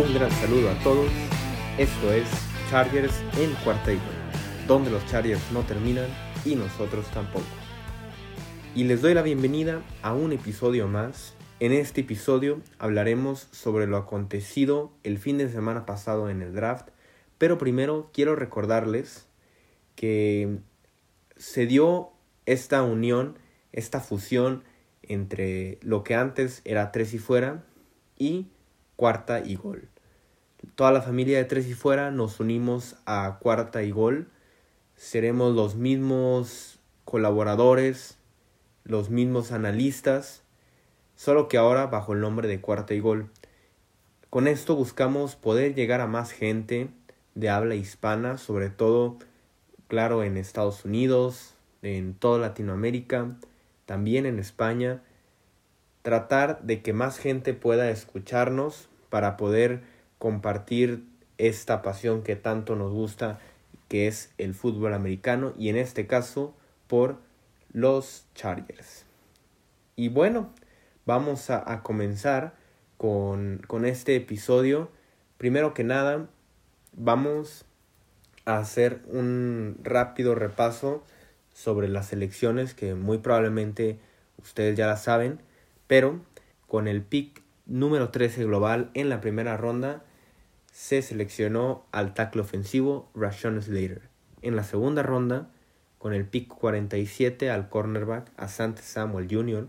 Un gran saludo a todos. Esto es Chargers en gol, donde los Chargers no terminan y nosotros tampoco. Y les doy la bienvenida a un episodio más. En este episodio hablaremos sobre lo acontecido el fin de semana pasado en el draft, pero primero quiero recordarles que se dio esta unión, esta fusión entre lo que antes era tres y fuera y cuarta y gol. Toda la familia de tres y fuera nos unimos a cuarta y gol. Seremos los mismos colaboradores, los mismos analistas, solo que ahora bajo el nombre de cuarta y gol. Con esto buscamos poder llegar a más gente de habla hispana, sobre todo, claro, en Estados Unidos, en toda Latinoamérica, también en España, tratar de que más gente pueda escucharnos para poder compartir esta pasión que tanto nos gusta, que es el fútbol americano y en este caso por los Chargers. Y bueno, vamos a, comenzar con, con este episodio. Primero que nada, vamos a hacer un rápido repaso sobre las elecciones que muy probablemente ustedes ya la saben, pero con el pick número 13 global en la primera ronda se seleccionó al tackle ofensivo Rashawn Slater. En la segunda ronda, con el pick 47 al cornerback Asante Samuel Jr.,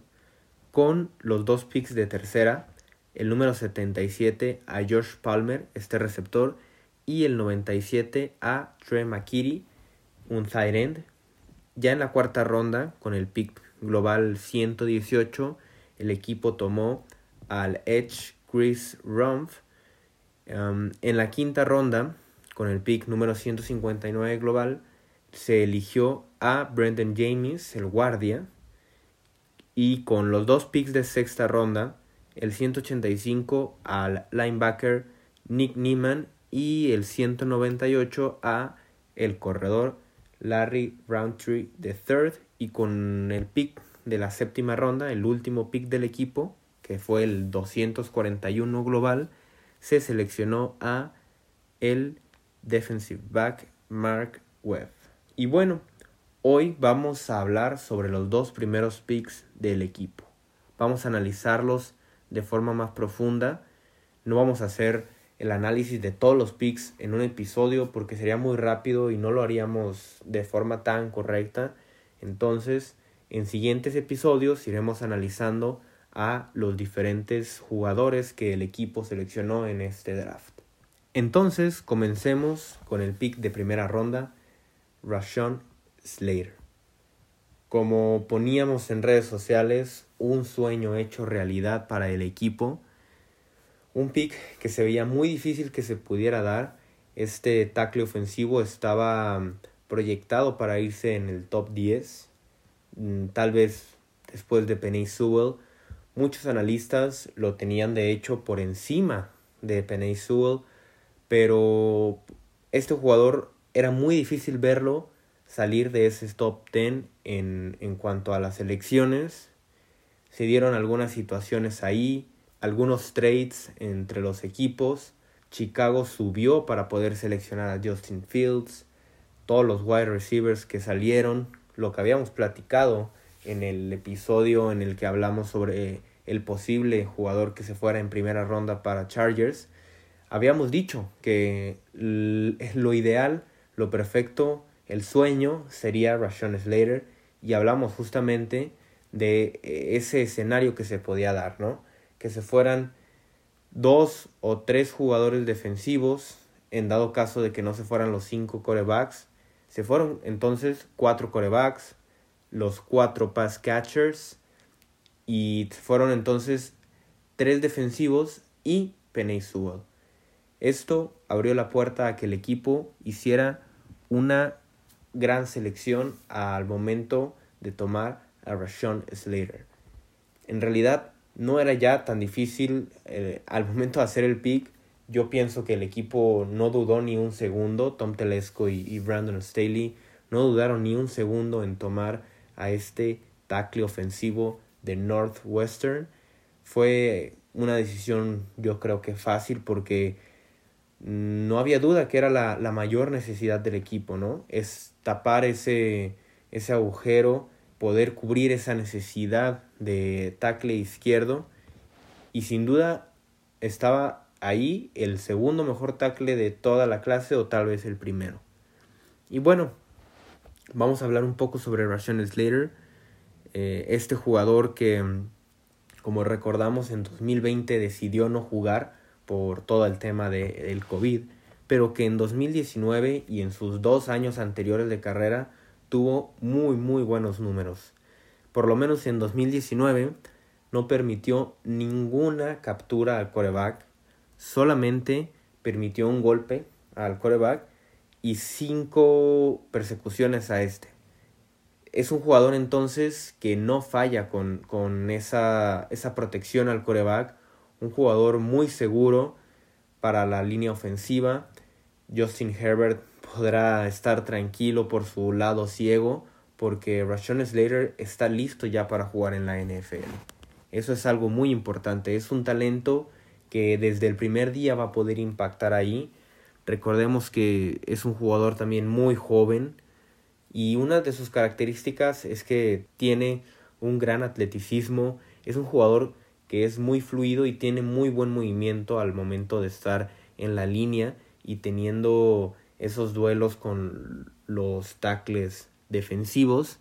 con los dos picks de tercera, el número 77 a Josh Palmer, este receptor, y el 97 a Trey McKitty, un tight end. Ya en la cuarta ronda, con el pick global 118, el equipo tomó al Edge Chris Rumpf. Um, en la quinta ronda, con el pick número 159 global, se eligió a Brendan James, el guardia. Y con los dos picks de sexta ronda, el 185 al linebacker Nick Neiman y el 198 a el corredor Larry Roundtree third y con el pick de la séptima ronda, el último pick del equipo, que fue el 241 global, se seleccionó a el defensive back Mark Webb. Y bueno, hoy vamos a hablar sobre los dos primeros picks del equipo. Vamos a analizarlos de forma más profunda. No vamos a hacer el análisis de todos los picks en un episodio porque sería muy rápido y no lo haríamos de forma tan correcta. Entonces, en siguientes episodios iremos analizando a los diferentes jugadores que el equipo seleccionó en este draft. Entonces comencemos con el pick de primera ronda, Rashawn Slater. Como poníamos en redes sociales, un sueño hecho realidad para el equipo. Un pick que se veía muy difícil que se pudiera dar. Este tackle ofensivo estaba mm, proyectado para irse en el top 10. Mm, tal vez después de Penny Sewell Muchos analistas lo tenían de hecho por encima de Penny Sewell, pero este jugador era muy difícil verlo salir de ese top 10 en, en cuanto a las elecciones. Se dieron algunas situaciones ahí, algunos trades entre los equipos. Chicago subió para poder seleccionar a Justin Fields. Todos los wide receivers que salieron, lo que habíamos platicado en el episodio en el que hablamos sobre el posible jugador que se fuera en primera ronda para Chargers, habíamos dicho que lo ideal, lo perfecto, el sueño sería Rashawn Slater y hablamos justamente de eh, ese escenario que se podía dar, ¿no? Que se fueran dos o tres jugadores defensivos en dado caso de que no se fueran los cinco corebacks. Se fueron entonces cuatro corebacks, los cuatro pass catchers y fueron entonces tres defensivos y Penny Sewell. Esto abrió la puerta a que el equipo hiciera una gran selección al momento de tomar a Rashawn Slater. En realidad no era ya tan difícil eh, al momento de hacer el pick. Yo pienso que el equipo no dudó ni un segundo. Tom Telesco y, Brandon Staley no dudaron ni un segundo en tomar a este tackle ofensivo de Northwestern. Fue una decisión yo creo que fácil porque no había duda que era la, la mayor necesidad del equipo, ¿no? Es tapar ese, ese agujero, poder cubrir esa necesidad de tackle izquierdo y sin duda estaba ahí el segundo mejor tackle de toda la clase o tal vez el primero. Y bueno, vamos a hablar un poco sobre Rashawn Slater, eh, este jugador que, como recordamos, en 2020 decidió no jugar por todo el tema de, del COVID, pero que en 2019 y en sus dos años anteriores de carrera tuvo muy muy buenos números. Por lo menos en 2019 no permitió ninguna captura al coreback, solamente permitió un golpe al coreback y cinco persecuciones a este. Es un jugador entonces que no falla con, con esa, esa protección al coreback, un jugador muy seguro para la línea ofensiva. Justin Herbert podrá estar tranquilo por su lado ciego porque Rashawn Slater está listo ya para jugar en la NFL. Eso es algo muy importante. Es un talento que desde el primer día va a poder impactar ahí. Recordemos que es un jugador también muy joven y una de sus características es que tiene un gran atleticismo. Es un jugador que es muy fluido y tiene muy buen movimiento al momento de estar en la línea y teniendo esos duelos con los tackles defensivos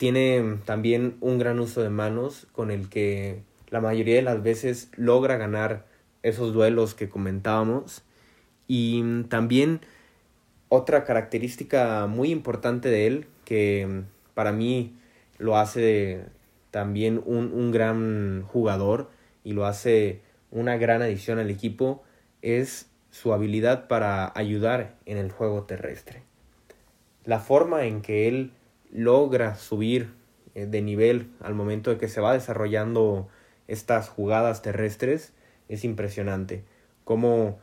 tiene también un gran uso de manos con el que la mayoría de las veces logra ganar esos duelos que comentábamos. Y también otra característica muy importante de él, que para mí lo hace también un, un gran jugador y lo hace una gran adición al equipo, es su habilidad para ayudar en el juego terrestre. La forma en que él logra subir eh, de nivel al momento de que se va desarrollando estas jugadas terrestres es impresionante. Cómo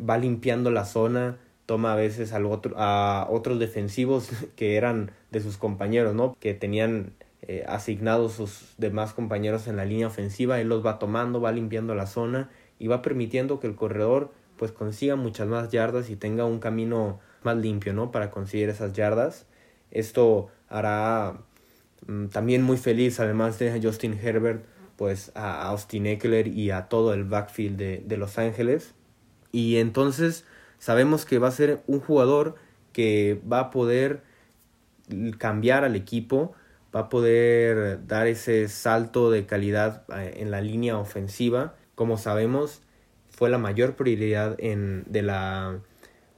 va limpiando la zona, toma a veces a otros defensivos que eran de sus compañeros, ¿no? Que tenían eh, asignados sus demás compañeros en la línea ofensiva, él los va tomando, va limpiando la zona y va permitiendo que el corredor pues consiga muchas más yardas y tenga un camino más limpio, ¿no? Para conseguir esas yardas. Esto hará mm, también muy feliz, además de Justin Herbert, pues a Austin Eckler y a todo el backfield de, de Los Ángeles. Y entonces sabemos que va a ser un jugador que va a poder cambiar al equipo, va a poder dar ese salto de calidad eh, en la línea ofensiva. Como sabemos, fue la mayor prioridad de, la,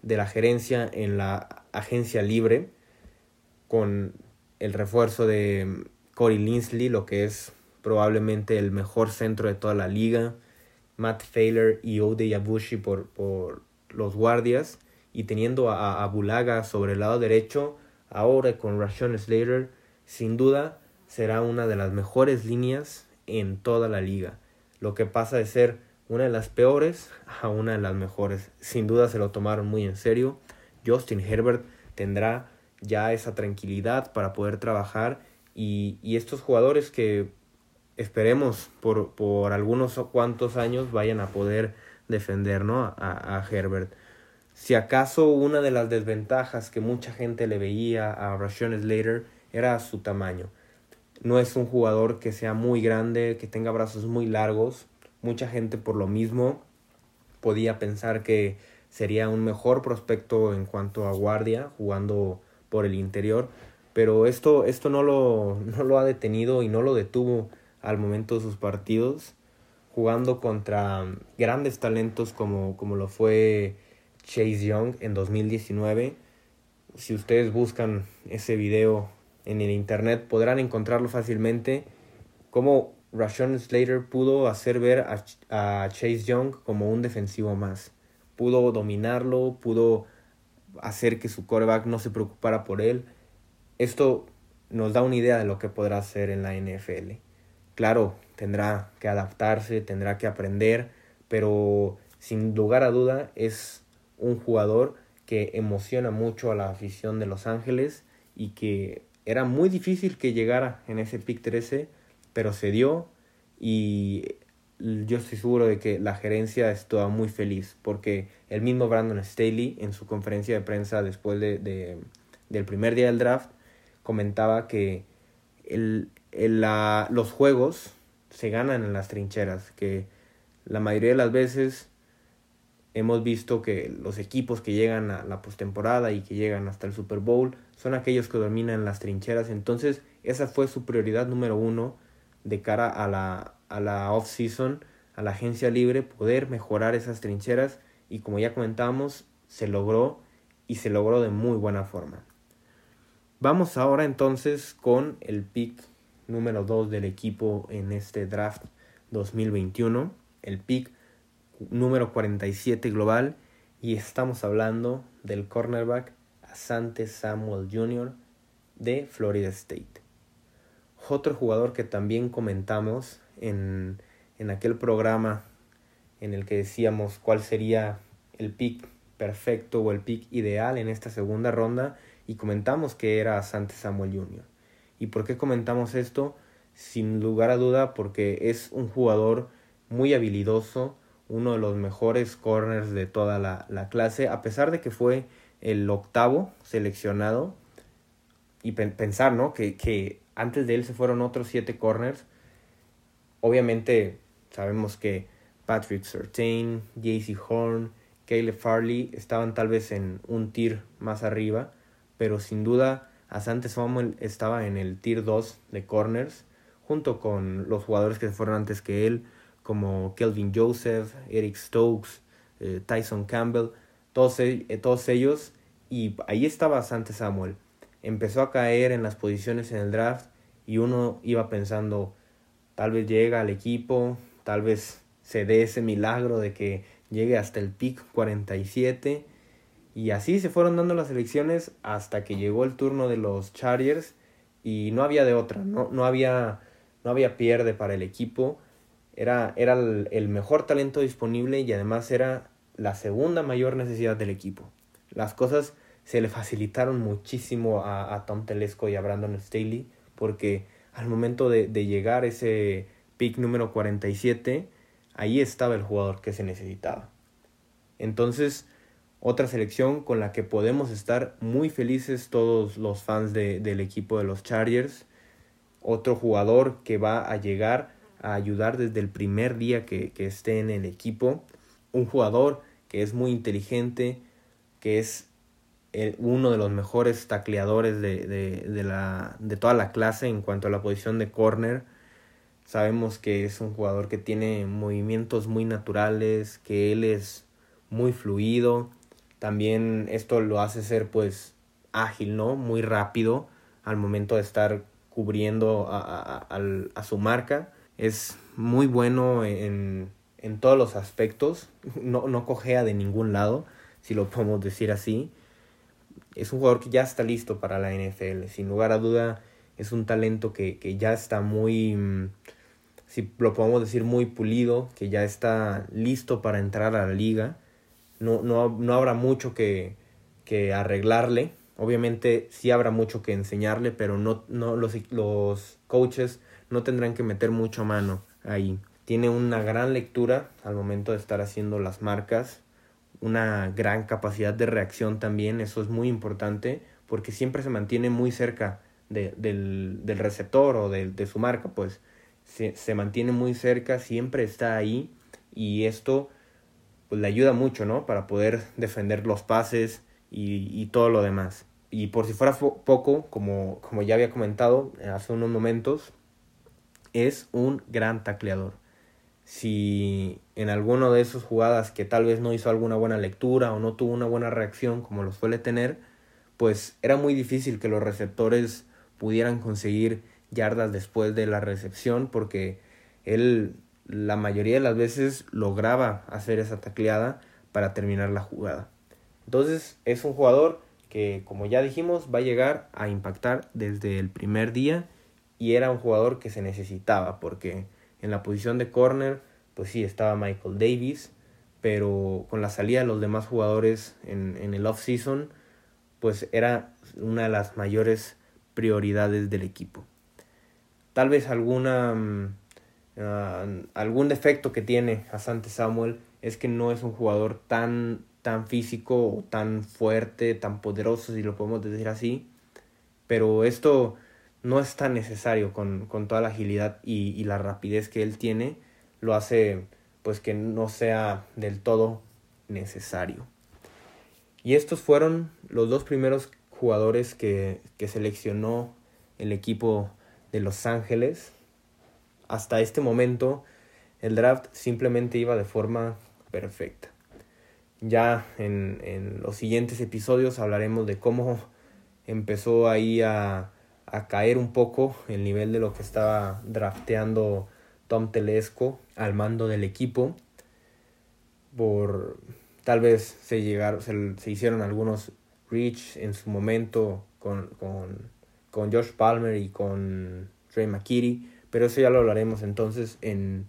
de la gerencia en la agencia libre con el refuerzo de Corey Linsley, lo que es probablemente el mejor centro de toda la liga, Matt Failer y Ode Yabushi por, por los guardias, y teniendo a, a Bulaga sobre el lado derecho, ahora con Rashawn Slater, sin duda será una de las mejores líneas en toda la liga. Lo que pasa de ser una de las peores a una de las mejores. Sin duda se lo tomaron muy en serio. Justin Herbert tendrá ya esa tranquilidad para poder trabajar y, y estos jugadores que esperemos por, por algunos cuantos años vayan a poder defender ¿no? a, a, Herbert. Si acaso una de las desventajas que mucha gente le veía a Rashawn Slater era su tamaño. No es un jugador que sea muy grande, que tenga brazos muy largos. Mucha gente por lo mismo podía pensar que sería un mejor prospecto en cuanto a guardia, jugando por el interior, pero esto, esto no, lo, no lo ha detenido y no lo detuvo al momento de sus partidos, jugando contra grandes talentos como, como lo fue Chase Young en 2019. Si ustedes buscan ese video en el internet podrán encontrarlo fácilmente. Como Rashawn Slater pudo hacer ver a, a Chase Young como un defensivo más. Pudo dominarlo, pudo hacer que su coreback no se preocupara por él. Esto nos da una idea de lo que podrá hacer en la NFL. Claro, tendrá que adaptarse, tendrá que aprender, pero sin lugar a duda es un jugador que emociona mucho a la afición de Los Ángeles y que era muy difícil que llegara en ese pick 13, pero se dio y yo estoy seguro de que la gerencia estaba muy feliz porque el mismo Brandon Staley en su conferencia de prensa después de, de del primer día del draft comentaba que el, la, los juegos se ganan en las trincheras, que la mayoría de las veces hemos visto que los equipos que llegan a la postemporada y que llegan hasta el Super Bowl son aquellos que dominan las trincheras. Entonces, esa fue su prioridad número uno de cara a la, a la off-season, a la agencia libre, poder mejorar esas trincheras. Y como ya comentamos, se logró y se logró de muy buena forma. Vamos ahora entonces con el pick número 2 del equipo en este draft 2021, el pick número 47 global y estamos hablando del cornerback Asante Samuel Jr. de Florida State. Otro jugador que también comentamos en, en aquel programa en el que decíamos cuál sería el pick perfecto o el pick ideal en esta segunda ronda y comentamos que era Asante Samuel Jr. ¿Y por qué comentamos esto? Sin lugar a duda porque es un jugador muy habilidoso, uno de los mejores corners de toda la, la clase, a pesar de que fue el octavo seleccionado. Y pensar, ¿no? Que, que antes de él se fueron otros siete corners. Obviamente sabemos que Patrick Surtain, JC Horn, Caleb Farley estaban tal vez en un tier más arriba pero sin duda Asante Samuel estaba en el tier 2 de corners, junto con los jugadores que fueron antes que él, como Kelvin Joseph, Eric Stokes, eh, Tyson Campbell, todos, e, eh, todos ellos, y ahí estaba Asante Samuel. Empezó a caer en las posiciones en el draft y uno iba pensando, tal vez llega al equipo, tal vez se dé ese milagro de que llegue hasta el pick 47 y así se fueron dando las elecciones hasta que llegó el turno de los Chargers y no había de otra, no, no, había, no había pierde para el equipo. Era, era el, mejor talento disponible y además era la segunda mayor necesidad del equipo. Las cosas se le facilitaron muchísimo a, a Tom Telesco y a Brandon Staley porque al momento de, de llegar ese pick número 47, ahí estaba el jugador que se necesitaba. Entonces, otra selección con la que podemos estar muy felices todos los fans de, del equipo de los Chargers. Otro jugador que va a llegar a ayudar desde el primer día que, que esté en el equipo. Un jugador que es muy inteligente, que es uno de los mejores tacleadores de, de, de, la, de toda la clase en cuanto a la posición de corner. Sabemos que es un jugador que tiene movimientos muy naturales, que él es muy fluido, también esto lo hace ser pues ágil, ¿no? Muy rápido al momento de estar cubriendo a, a, su marca. Es muy bueno en, en todos los aspectos. No, no cojea de ningún lado, si lo podemos decir así. Es un jugador que ya está listo para la NFL. Sin lugar a duda, es un talento que, que ya está muy, mm, si lo podemos decir, muy pulido, que ya está listo para entrar a la liga no, no, no habrá mucho que, que, arreglarle. Obviamente sí habrá mucho que enseñarle, pero no, no los, los coaches no tendrán que meter mucho mano ahí. Tiene una gran lectura al momento de estar haciendo las marcas, una gran capacidad de reacción también, eso es muy importante porque siempre se mantiene muy cerca de, del, del, receptor o de, de su marca, pues se, se mantiene muy cerca, siempre está ahí y esto pues le ayuda mucho, ¿no? Para poder defender los pases y, y todo lo demás. Y por si fuera poco, como, como ya había comentado hace unos momentos, es un gran tacleador. Si en alguno de esas jugadas que tal vez no hizo alguna buena lectura o no tuvo una buena reacción como lo suele tener, pues era muy difícil que los receptores pudieran conseguir yardas después de la recepción porque él la mayoría de las veces lograba hacer esa tacleada para terminar la jugada. Entonces es un jugador que, como ya dijimos, va a llegar a impactar desde el primer día y era un jugador que se necesitaba porque en la posición de corner, pues sí, estaba Michael Davis, pero con la salida de los demás jugadores en, en el off-season, pues era una de las mayores prioridades del equipo. Tal vez alguna Ah, algún defecto que tiene Asante Samuel es que no es un jugador tan, tan físico o tan fuerte, tan poderoso, si lo podemos decir así. Pero esto no es tan necesario con, toda la agilidad y, y, la rapidez que él tiene. Lo hace pues que no sea del todo necesario. Y estos fueron los dos primeros jugadores que, que seleccionó el equipo de Los Ángeles hasta este momento el draft simplemente iba de forma perfecta. Ya en, los siguientes episodios hablaremos de cómo empezó ahí a, a, caer un poco el nivel de lo que estaba drafteando Tom Telesco al mando del equipo. Por tal vez se llegaron, se, hicieron algunos reach en su momento con, con, con Josh Palmer y con Trey McKitty pero eso ya lo hablaremos entonces en,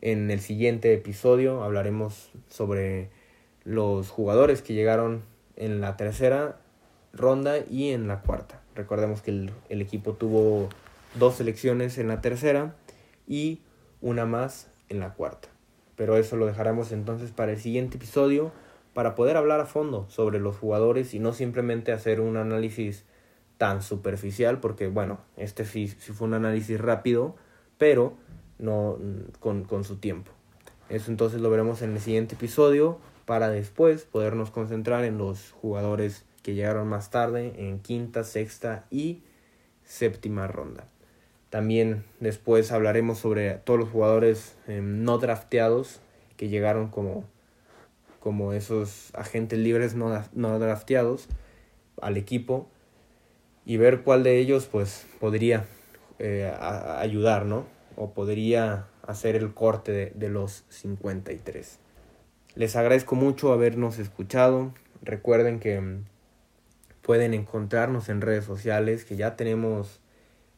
en el siguiente episodio. Hablaremos sobre los jugadores que llegaron en la tercera ronda y en la cuarta. Recordemos que el, el, equipo tuvo dos selecciones en la tercera y una más en la cuarta. Pero eso lo dejaremos entonces para el siguiente episodio para poder hablar a fondo sobre los jugadores y no simplemente hacer un análisis tan superficial, porque bueno, este sí, fue un análisis rápido, pero no con, con su tiempo. Eso entonces lo veremos en el siguiente episodio para después podernos concentrar en los jugadores que llegaron más tarde en quinta, sexta y séptima ronda. También después hablaremos sobre todos los jugadores em, no drafteados que llegaron como, como esos agentes libres no, no drafteados al equipo y ver cuál de ellos pues podría eh, ayudar, ¿no? O podría hacer el corte de, de los 53. Les agradezco mucho habernos escuchado. Recuerden que mm, pueden encontrarnos en redes sociales, que ya tenemos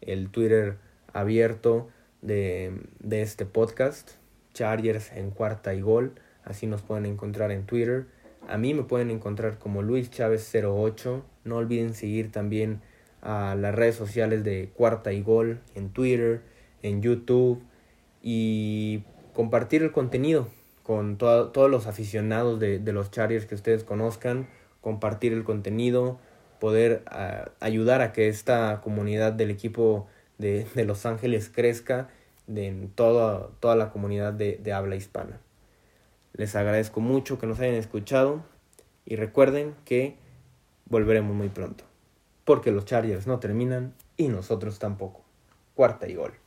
el Twitter abierto de, de, este podcast, Chargers en cuarta y gol, así nos pueden encontrar en Twitter. A mí me pueden encontrar como Luis Chávez 08. No olviden seguir también a las redes sociales de Cuarta y Gol, en Twitter, en YouTube y compartir el contenido con todos los aficionados de, los Chargers que ustedes conozcan, compartir el contenido, poder ayudar a que esta comunidad del equipo de, Los Ángeles crezca en toda, toda la comunidad de, de habla hispana. Les agradezco mucho que nos hayan escuchado y recuerden que volveremos muy pronto porque los Chargers no terminan y nosotros tampoco. Cuarta y gol.